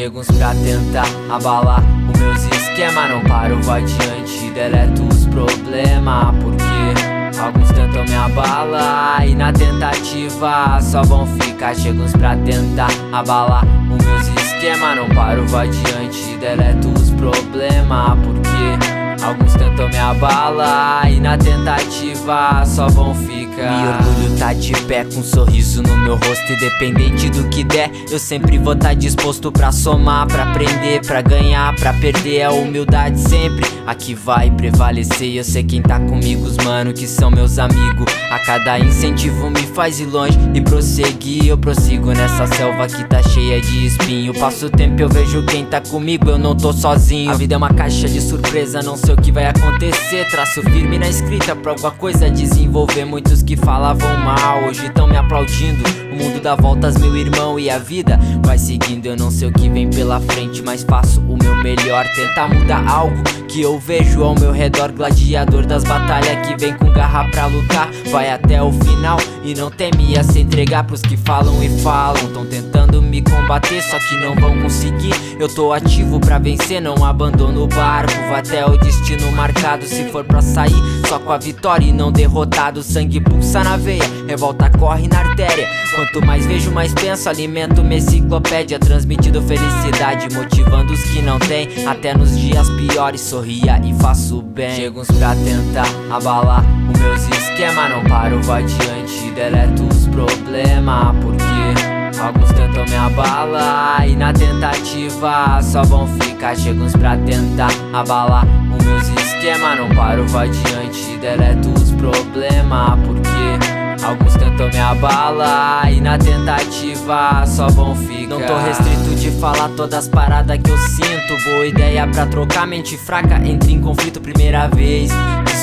Chego uns pra tentar abalar os meus esquemas. Não paro, vai adiante, deleto os problemas Porque alguns tentam me abalar E na tentativa só vão ficar. Chego uns pra tentar abalar os meus esquemas. Não paro, vai adiante, deleto os problemas Porque Alguns tentam me abalar e na tentativa só vão ficar. Me orgulho tá de pé com um sorriso no meu rosto. Independente do que der, eu sempre vou tá disposto pra somar, pra aprender, pra ganhar, pra perder. A humildade sempre aqui vai prevalecer. Eu sei quem tá comigo, os mano, que são meus amigos. A cada incentivo me faz ir longe e prosseguir. Eu prossigo nessa selva que tá cheia de espinho. Passo o tempo, eu vejo quem tá comigo, eu não tô sozinho. A vida é uma caixa de surpresa, não sei sei o que vai acontecer. Traço firme na escrita pra alguma coisa desenvolver. Muitos que falavam mal, hoje tão me aplaudindo. O mundo dá voltas, meu irmão, e a vida vai seguindo. Eu não sei o que vem pela frente, mas faço o meu melhor. Tentar mudar algo que eu vejo ao meu redor. Gladiador das batalhas que vem com garra pra lutar. Vai até o final e não teme a se entregar pros que falam e falam. Tão tentando me combater, só que não vão conseguir. Eu tô ativo pra vencer, não abandono o barco. Vou até o destino marcado. Se for pra sair, só com a vitória e não derrotado. Sangue pulsa na veia, revolta corre na artéria. Quanto mais vejo, mais penso. Alimento minha enciclopédia, transmitindo felicidade, motivando os que não têm. Até nos dias piores, sorria e faço bem. Chego uns pra tentar abalar os meus esquemas. Não paro, vai adiante, deleto os problemas. Porque alguns tentam me abalar e na tentativa só vão ficar. Chego uns pra tentar abalar meus esquemas Não paro, vai adiante, deleto os problemas tentam me abalar E na tentativa só vão ficar. Não tô restrito de falar todas as paradas que eu sinto. Boa ideia pra trocar mente fraca Entre em conflito primeira vez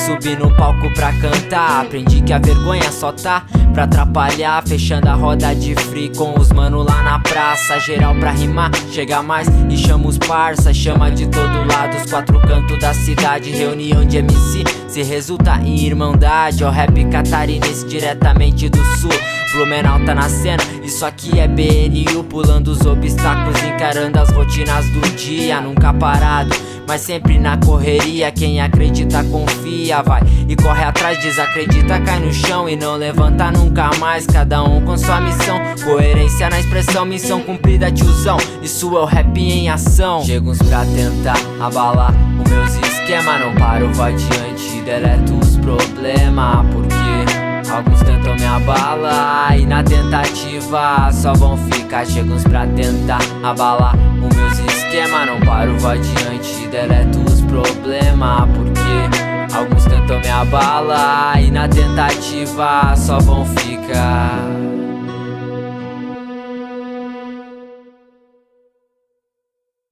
Subi no palco pra cantar. Aprendi que a vergonha só tá pra atrapalhar. Fechando a roda de free com os mano lá na praça. Geral pra rimar, chega mais e chama os parça. Chama de todo lado os quatro cantos da cidade. Reunião de MC se resulta em irmandade. Ó rap catarinense diretamente do sul Blumenau tá na cena, isso aqui é BNU Pulando os obstáculos, encarando as rotinas do dia Nunca parado mas sempre na correria. Quem acredita, confia, vai e corre atrás. Desacredita, cai no chão e não levanta nunca mais. Cada um com sua missão, coerência na expressão, missão cumprida, tiozão. Isso é o rap em ação. Chego uns pra tentar abalar os meus esquemas. Não paro, vai adiante, deleto os problemas. Porque alguns tentam me abalar e na tentativa só vão ficar. Chego uns pra tentar abalar os meus esquemas esquema Não paro, vai adiante, deleto os problemas Porque alguns tentam me abalar E na tentativa só vão ficar